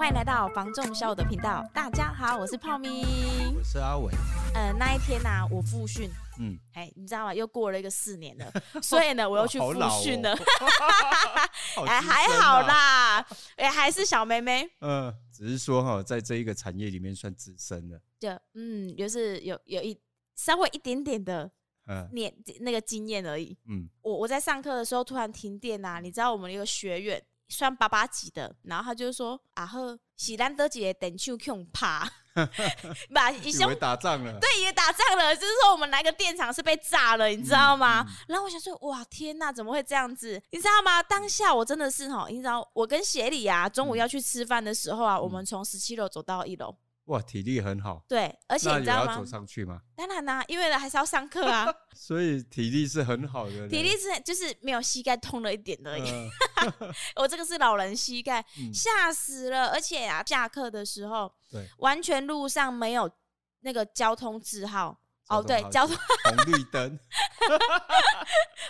欢迎来到房仲小武的频道。大家好，我是泡咪，我是阿伟。呃，那一天呢、啊，我复训，嗯，哎，你知道吗？又过了一个四年了，所以呢，我又去复训了。哎、啊，还好啦，哎，还是小妹妹。嗯、呃，只是说哈，在这一个产业里面算资深了。就嗯，就是有有一稍微一点点的年、呃、那个经验而已。嗯，我我在上课的时候突然停电啊，你知道我们一个学院。算八八级的，然后他就说：“啊呵，喜兰德姐等去恐怕，把以前打仗了，对，也打仗了，就是说我们来个电厂是被炸了，你知道吗？嗯嗯、然后我想说，哇，天哪，怎么会这样子？你知道吗？当下我真的是哈，你知道，我跟协理啊，中午要去吃饭的时候啊，嗯、我们从十七楼走到一楼。”哇，体力很好。对，而且你知道吗？要走上去吗？当然啦、啊，因为呢还是要上课啊。所以体力是很好的。体力是就是没有膝盖痛了一点而已。呃、我这个是老人膝盖，吓、嗯、死了。而且啊，下课的时候，对，完全路上没有那个交通字号。哦，对，交通红绿灯，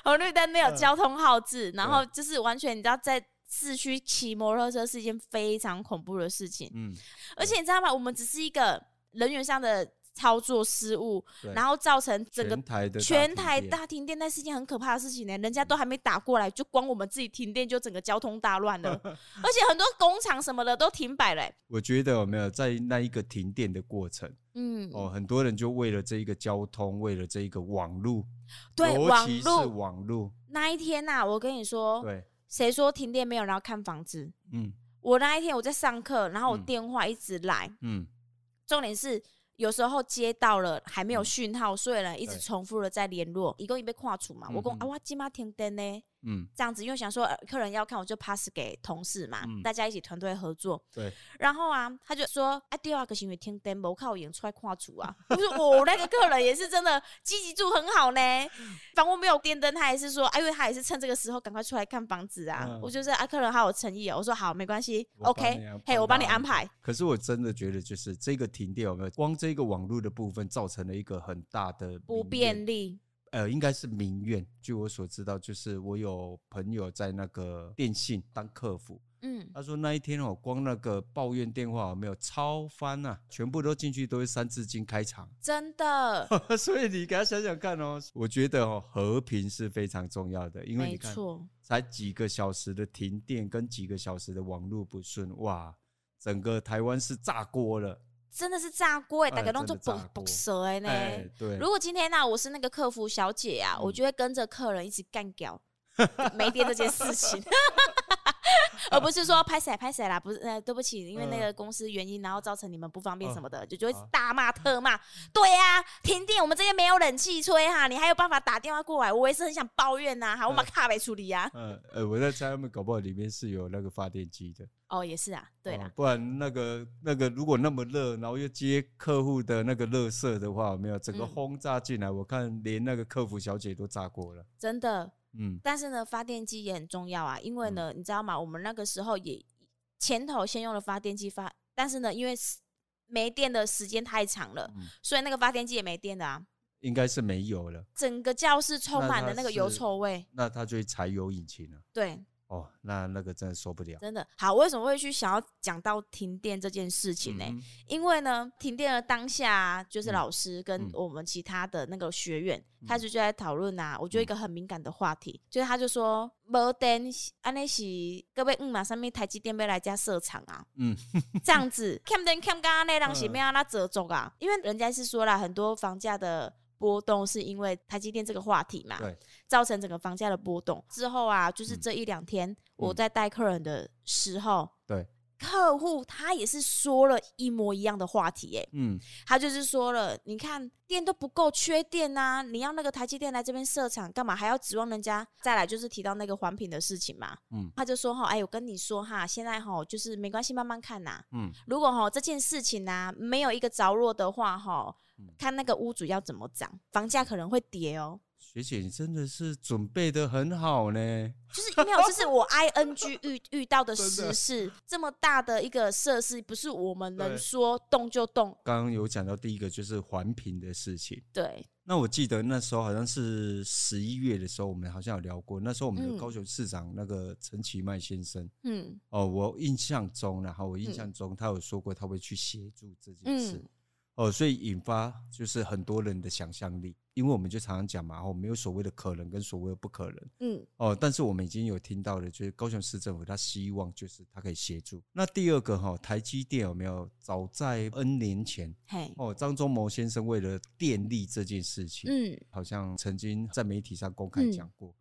红绿灯没有交通号志，然后就是完全你知道在。市区骑摩托车是一件非常恐怖的事情，嗯，而且你知道吗？我们只是一个人员上的操作失误，然后造成整个全台大停电，那是一件很可怕的事情呢。人家都还没打过来，就光我们自己停电，就整个交通大乱了，而且很多工厂什么的都停摆了。我觉得有没有在那一个停电的过程，嗯，哦，很多人就为了这一个交通，为了这一个网路，对，尤其是网路那一天呐，我跟你说，对。谁说停电没有然后看房子？嗯，我那一天我在上课，然后我电话一直来，嗯，重点是有时候接到了还没有讯号，所以呢一直重复的在联络，一共一被跨出嘛，我讲啊，我今晚停电呢。嗯，这样子，因为想说客人要看，我就 pass 给同事嘛，嗯、大家一起团队合作。对。然后啊，他就说：“哎，第二个行为听 demo，看我演出来跨组啊。”我说：“我那个客人也是真的积极度很好呢。房屋没有电灯，他也是说，哎，因为他也是趁这个时候赶快出来看房子啊。嗯”我就是啊，客人好有诚意哦。我说好，没关系，OK，嘿，我帮你安排。可是我真的觉得，就是这个停电有没有光这个网络的部分，造成了一个很大的不便利。呃，应该是民怨。据我所知道，就是我有朋友在那个电信当客服，嗯，他说那一天哦，光那个抱怨电话有没有超翻啊，全部都进去都是三字经开场，真的。所以你给他想想看哦，我觉得哦，和平是非常重要的，因为你看，才几个小时的停电跟几个小时的网络不顺，哇，整个台湾是炸锅了。真的是炸锅哎，大家都做不不蛇哎呢。对，如果今天呢、啊，我是那个客服小姐啊，嗯、我就会跟着客人一起干掉 没电这件事情，而不是说拍谁拍谁啦，不是呃，对不起，因为那个公司原因，然后造成你们不方便什么的，就就会大骂特骂。对呀、啊，停电，我们这边没有冷气吹哈，你还有办法打电话过来？我也是很想抱怨呐，哈，我把卡没处理呀。嗯呃，我在猜他们搞不好里面是有那个发电机的。哦，也是啊，对啦，不然那个那个如果那么热，然后又接客户的那个热色的话，没有整个轰炸进来，嗯、我看连那个客服小姐都炸过了。真的，嗯，但是呢，发电机也很重要啊，因为呢，嗯、你知道吗？我们那个时候也前头先用了发电机发，但是呢，因为没电的时间太长了，嗯、所以那个发电机也没电的啊。应该是没有了，整个教室充满了那个油臭味。那它就会柴油引擎了。对。哦，那那个真的受不了。真的好，为什么会去想要讲到停电这件事情呢？嗯、因为呢，停电的当下，就是老师跟我们其他的那个学员、嗯、开始就在讨论啊。我觉得一个很敏感的话题，嗯、就是他就说，没电，安尼是各位嗯嘛，上面台积电要来家设厂啊。嗯，这样子，看不看刚刚那档是没有那折中啊？因为人家是说了很多房价的。波动是因为台积电这个话题嘛，对，造成整个房价的波动。之后啊，就是这一两天我在带客人的时候，对，客户他也是说了一模一样的话题，哎，嗯，他就是说了，你看电都不够，缺电呐，你要那个台积电来这边设厂干嘛？还要指望人家再来？就是提到那个环评的事情嘛，嗯，他就说哈，哎，我跟你说哈，现在哈就是没关系，慢慢看呐，嗯，如果哈这件事情呐没有一个着落的话哈。看那个屋主要怎么涨，房价可能会跌哦。学姐，你真的是准备的很好呢。就是没有，就是我 ing 遇遇到的时事，的这么大的一个设施，不是我们能说动就动。刚刚有讲到第一个就是环评的事情。对。那我记得那时候好像是十一月的时候，我们好像有聊过。那时候我们的高雄市长那个陈其迈先生，嗯，哦，我印象中，然后我印象中他有说过他会去协助这件事。哦，所以引发就是很多人的想象力，因为我们就常常讲嘛，哦，没有所谓的可能跟所谓的不可能，嗯，哦，但是我们已经有听到的，就是高雄市政府他希望就是他可以协助。那第二个哈，台积电有没有早在 N 年前，嘿，哦，张忠谋先生为了电力这件事情，嗯，好像曾经在媒体上公开讲过，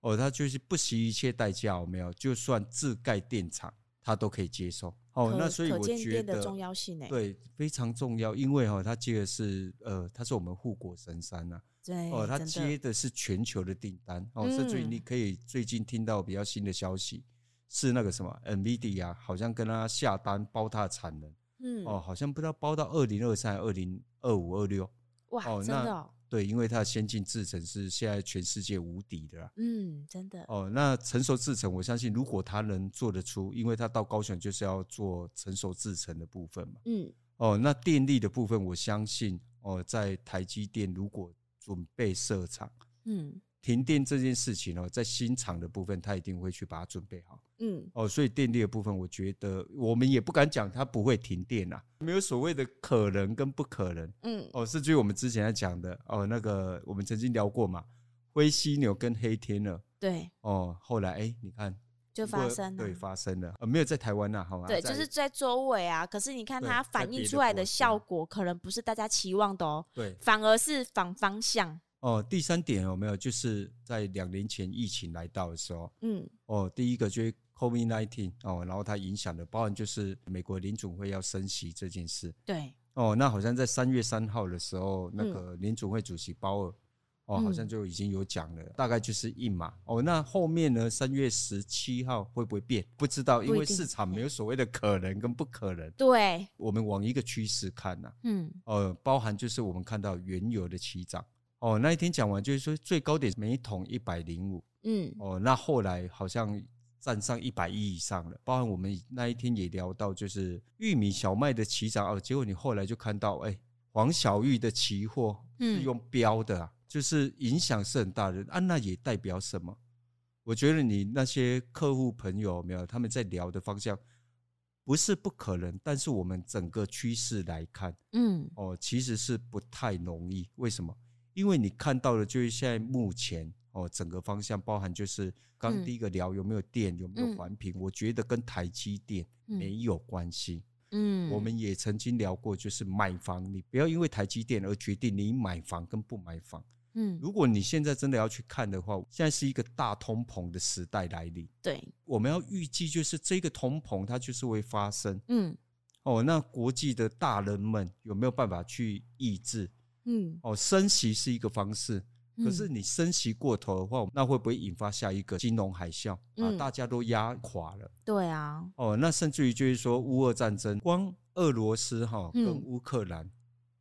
哦，他就是不惜一切代价，有没有，就算自盖电厂。他都可以接受。哦，那所以我觉得重要性对非常重要，因为哈，他接的是呃，他是我们护国神山呐，对哦，他接的是全球的订单哦，甚至于你可以最近听到比较新的消息，是那个什么 NVIDIA 好像跟他下单包他的产能，嗯。哦，好像不知道包到二零二三、二零二五、二六，哇，真的。对，因为它的先进制程是现在全世界无敌的啦。嗯，真的。哦，那成熟制程，我相信如果它能做得出，因为它到高雄就是要做成熟制程的部分嘛。嗯。哦，那电力的部分，我相信哦，在台积电如果准备设厂，嗯。停电这件事情哦，在新厂的部分，他一定会去把它准备好。嗯，哦，所以电力的部分，我觉得我们也不敢讲它不会停电啊，没有所谓的可能跟不可能。嗯，哦，是据我们之前在讲的哦，那个我们曾经聊过嘛，灰犀牛跟黑天鹅。对。哦，后来哎，你看就发生了，对，发生了，呃，没有在台湾呐，好吗？对，就是在周围啊。可是你看它反映出来的效果，可能不是大家期望的哦。对，反而是反方向。哦，第三点有没有？就是在两年前疫情来到的时候，嗯，哦，第一个就是 COVID-19 哦，然后它影响的，包含就是美国联总会要升息这件事，对，哦，那好像在三月三号的时候，那个联总会主席鲍尔，哦，好像就已经有讲了，大概就是一码，哦，那后面呢，三月十七号会不会变？不知道，因为市场没有所谓的可能跟不可能，对，我们往一个趋势看呐，嗯，呃，包含就是我们看到原油的起涨。哦，那一天讲完就是说最高点每桶一百零五，嗯，哦，那后来好像站上一百亿以上了。包含我们那一天也聊到，就是玉米、小麦的起涨哦，结果你后来就看到，哎，黄小玉的期货是用标的啊，就是影响是很大的啊。那也代表什么？我觉得你那些客户朋友没有他们在聊的方向不是不可能，但是我们整个趋势来看，嗯，哦，其实是不太容易。为什么？因为你看到的，就是现在目前哦，整个方向包含就是刚第一个聊有没有电，有没有环评，我觉得跟台积电没有关系。嗯，我们也曾经聊过，就是买房，你不要因为台积电而决定你买房跟不买房。嗯，如果你现在真的要去看的话，现在是一个大通膨的时代来临。对，我们要预计就是这个通膨它就是会发生。嗯，哦，那国际的大人们有没有办法去抑制？嗯，哦，升息是一个方式，可是你升息过头的话，嗯、那会不会引发下一个金融海啸？啊，大家都压垮了。对啊。哦，那甚至于就是说，乌俄战争，光俄罗斯哈跟乌克兰，嗯、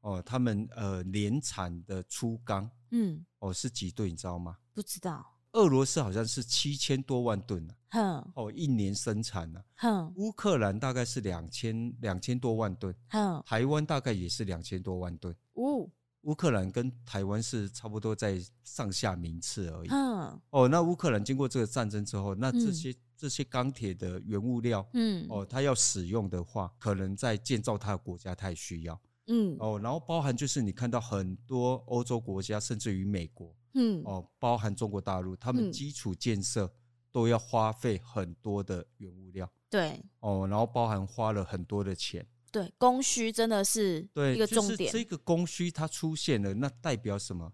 哦，他们呃年产的粗钢，嗯，哦是几吨，你知道吗？不知道。俄罗斯好像是七千多万吨呢。哼。哦，一年生产呢。哼。乌克兰大概是两千两千多万吨。哼。台湾大概也是两千多万吨。哦。乌克兰跟台湾是差不多在上下名次而已。嗯。哦，那乌克兰经过这个战争之后，那这些、嗯、这些钢铁的原物料，嗯，哦，它要使用的话，可能在建造它的国家太需要。嗯。哦，然后包含就是你看到很多欧洲国家，甚至于美国，嗯，哦，包含中国大陆，他们基础建设都要花费很多的原物料。对。哦，然后包含花了很多的钱。对，供需真的是一个重点。就是这个供需它出现了，那代表什么？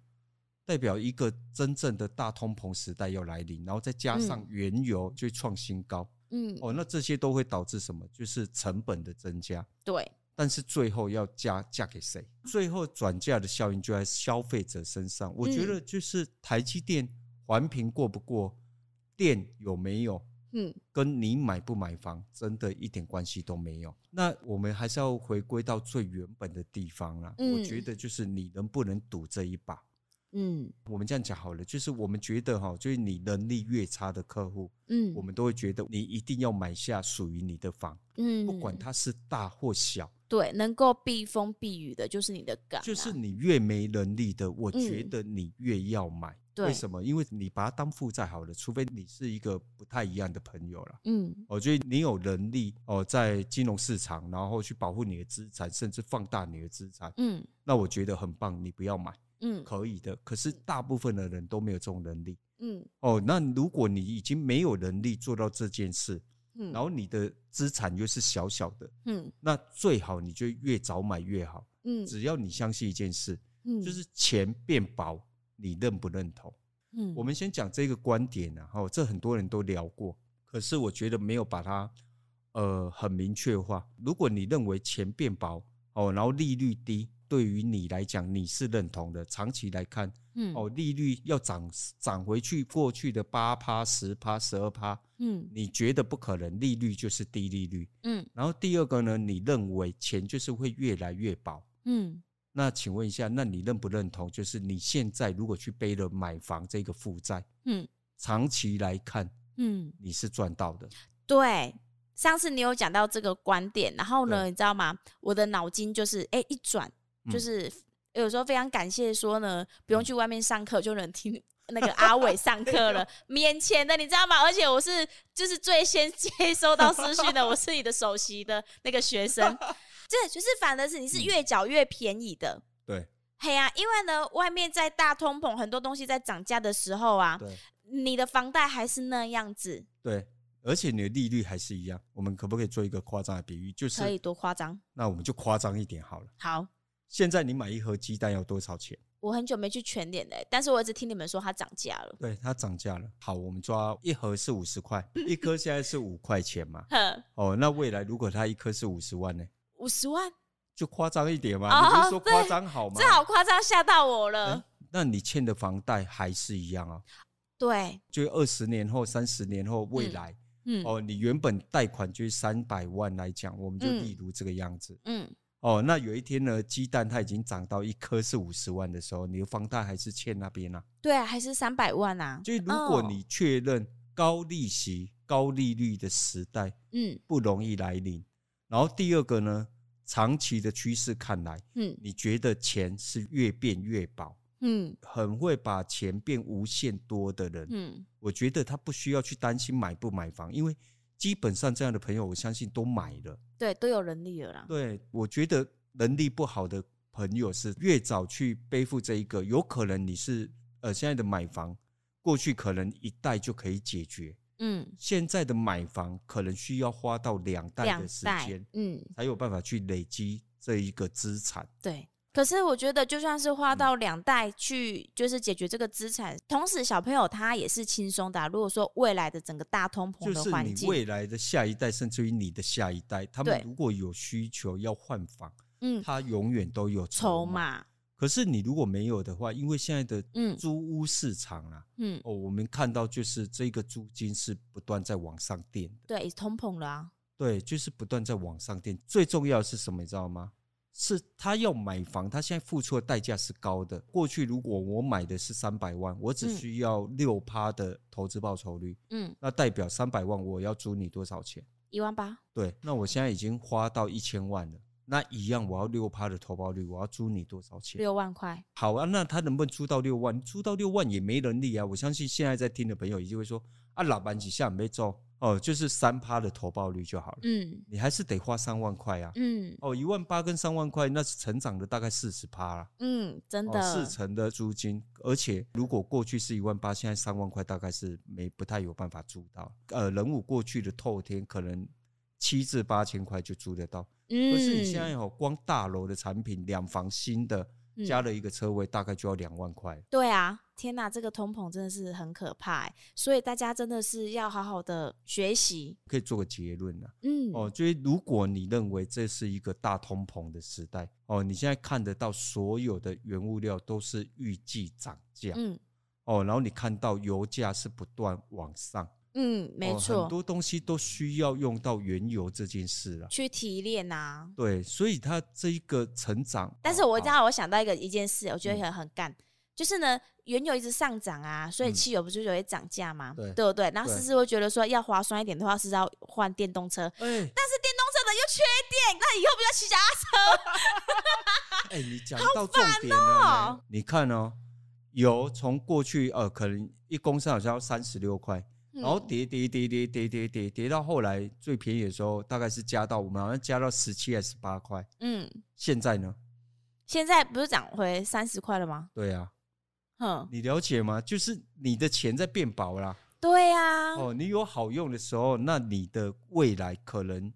代表一个真正的大通膨时代要来临，然后再加上原油就创新高。嗯，哦，那这些都会导致什么？就是成本的增加。对，但是最后要加嫁给谁？最后转嫁的效应就在消费者身上。我觉得就是台积电环评过不过，电有没有？嗯，跟你买不买房真的一点关系都没有。那我们还是要回归到最原本的地方啦。嗯，我觉得就是你能不能赌这一把。嗯，我们这样讲好了，就是我们觉得哈，就是你能力越差的客户，嗯，我们都会觉得你一定要买下属于你的房。嗯，不管它是大或小，对，能够避风避雨的，就是你的港、啊。就是你越没能力的，我觉得你越要买。嗯为什么？因为你把它当负债好了，除非你是一个不太一样的朋友了。嗯，我觉得你有能力哦，在金融市场，然后去保护你的资产，甚至放大你的资产。嗯，那我觉得很棒，你不要买。嗯，可以的。可是大部分的人都没有这种能力。嗯，哦，那如果你已经没有能力做到这件事，嗯，然后你的资产又是小小的，嗯，那最好你就越早买越好。嗯，只要你相信一件事，嗯，就是钱变薄。你认不认同？嗯，我们先讲这个观点，然后这很多人都聊过，可是我觉得没有把它呃很明确化。如果你认为钱变薄哦，然后利率低，对于你来讲你是认同的，长期来看，嗯，哦，利率要涨涨回去过去的八趴、十趴、十二趴，嗯，你觉得不可能，利率就是低利率，嗯。然后第二个呢，你认为钱就是会越来越薄，嗯。那请问一下，那你认不认同？就是你现在如果去背了买房这个负债，嗯，长期来看，嗯，你是赚到的。对，上次你有讲到这个观点，然后呢，你知道吗？我的脑筋就是，哎，一转，就是有时候非常感谢说呢，不用去外面上课就能听 那个阿伟上课了，免钱的，你知道吗？而且我是就是最先接收到私讯的，我是你的首席的那个学生。这就是反的是，你是越缴越便宜的。嗯、对，嘿呀、啊，因为呢，外面在大通膨，很多东西在涨价的时候啊，对，你的房贷还是那样子。对，而且你的利率还是一样。我们可不可以做一个夸张的比喻？就是可以多夸张？那我们就夸张一点好了。好，现在你买一盒鸡蛋要多少钱？我很久没去全联了，但是我一直听你们说它涨价了。对，它涨价了。好，我们抓一盒是五十块，一颗现在是五块钱嘛。呵哦，那未来如果它一颗是五十万呢？五十万？就夸张一点嘛，哦、你不是说夸张好吗？这好夸张，吓到我了、欸。那你欠的房贷还是一样啊？对，就二十年后、三十年后未来，嗯，嗯哦，你原本贷款就是三百万来讲，我们就例如这个样子，嗯，嗯哦，那有一天呢，鸡蛋它已经涨到一颗是五十万的时候，你的房贷还是欠那边啊？对啊，还是三百万啊？所以如果你确认高利息、高利率的时代，嗯，不容易来临。然后第二个呢？长期的趋势看来，嗯，你觉得钱是越变越薄，嗯，很会把钱变无限多的人，嗯，我觉得他不需要去担心买不买房，因为基本上这样的朋友，我相信都买了，对，都有能力了啦。对，我觉得能力不好的朋友是越早去背负这一个，有可能你是呃现在的买房，过去可能一代就可以解决。嗯，现在的买房可能需要花到两代的时间，嗯，才有办法去累积这一个资产。对，可是我觉得就算是花到两代去，就是解决这个资产，嗯、同时小朋友他也是轻松的、啊。如果说未来的整个大通膨的环境，就是你未来的下一代，甚至于你的下一代，他们如果有需求要换房，嗯，他永远都有筹码。可是你如果没有的话，因为现在的租屋市场啊，嗯，哦，我们看到就是这个租金是不断在往上垫的，对，通膨了啊，对，就是不断在往上垫。最重要的是什么，你知道吗？是他要买房，他现在付出的代价是高的。过去如果我买的是三百万，我只需要六趴的投资报酬率，嗯，那代表三百万我要租你多少钱？一万八。对，那我现在已经花到一千万了。那一样，我要六趴的投报率，我要租你多少钱？六万块。好啊，那他能不能租到六万？租到六万也没能力啊！我相信现在在听的朋友，一定会说啊，老板几下没做哦，就是三趴的投报率就好了。嗯，你还是得花三万块啊。嗯，哦，一万八跟三万块，那是成长的大概四十趴啦。嗯，真的。四成的租金，而且如果过去是一万八，现在三万块，大概是没不太有办法租到。呃，人武过去的透天可能七至八千块就租得到。可是你现在有光大楼的产品，两房新的加了一个车位，大概就要两万块。对啊，天哪，这个通膨真的是很可怕，所以大家真的是要好好的学习。可以做个结论了，嗯，哦，就是如果你认为这是一个大通膨的时代，哦，你现在看得到所有的原物料都是预计涨价，嗯，哦，然后你看到油价是不断往上。嗯，没错，很多东西都需要用到原油这件事了，去提炼呐。对，所以它这一个成长，但是我刚好我想到一个一件事，我觉得很很干，就是呢，原油一直上涨啊，所以汽油不就会涨价吗？对，对不对？然后思思会觉得说，要划算一点的话，是要换电动车，但是电动车的又缺电，那以后不要骑脚踏车。哎、欸，你讲到重点了、喔。你看哦、喔，油从过去呃，可能一公升好像要三十六块，然后跌跌跌跌跌跌跌跌到后来最便宜的时候，大概是加到我们好像加到十七还是十八块。嗯，现在呢？现在不是涨回三十块了吗？对啊。嗯，你了解吗？就是你的钱在变薄啦。对呀。哦，你有好用的时候，那你的未来可能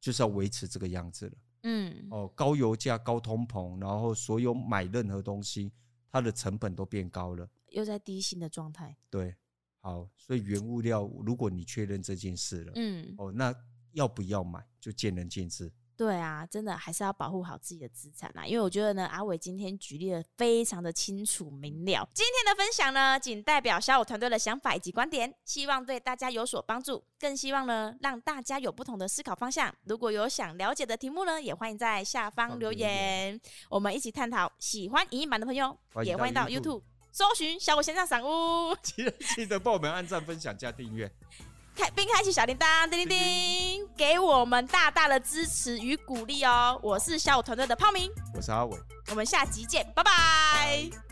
就是要维持这个样子了。嗯。哦，高油价、高通膨，然后所有买任何东西，它的成本都变高了。又在低薪的状态。对。好，所以原物料，如果你确认这件事了，嗯，哦，那要不要买，就见仁见智。对啊，真的还是要保护好自己的资产啊！因为我觉得呢，阿伟今天举例的非常的清楚明了。今天的分享呢，仅代表小五团队的想法以及观点，希望对大家有所帮助，更希望呢让大家有不同的思考方向。如果有想了解的题目呢，也欢迎在下方留言，我们一起探讨。喜欢影音版的朋友，也欢迎到 YouTube 搜寻小五线上赏屋，记得记得帮我们按赞、分享、加订阅。开并开启小铃铛，叮叮叮，给我们大大的支持与鼓励哦！我是小五团队的泡明，我是阿伟，我们下集见，拜拜。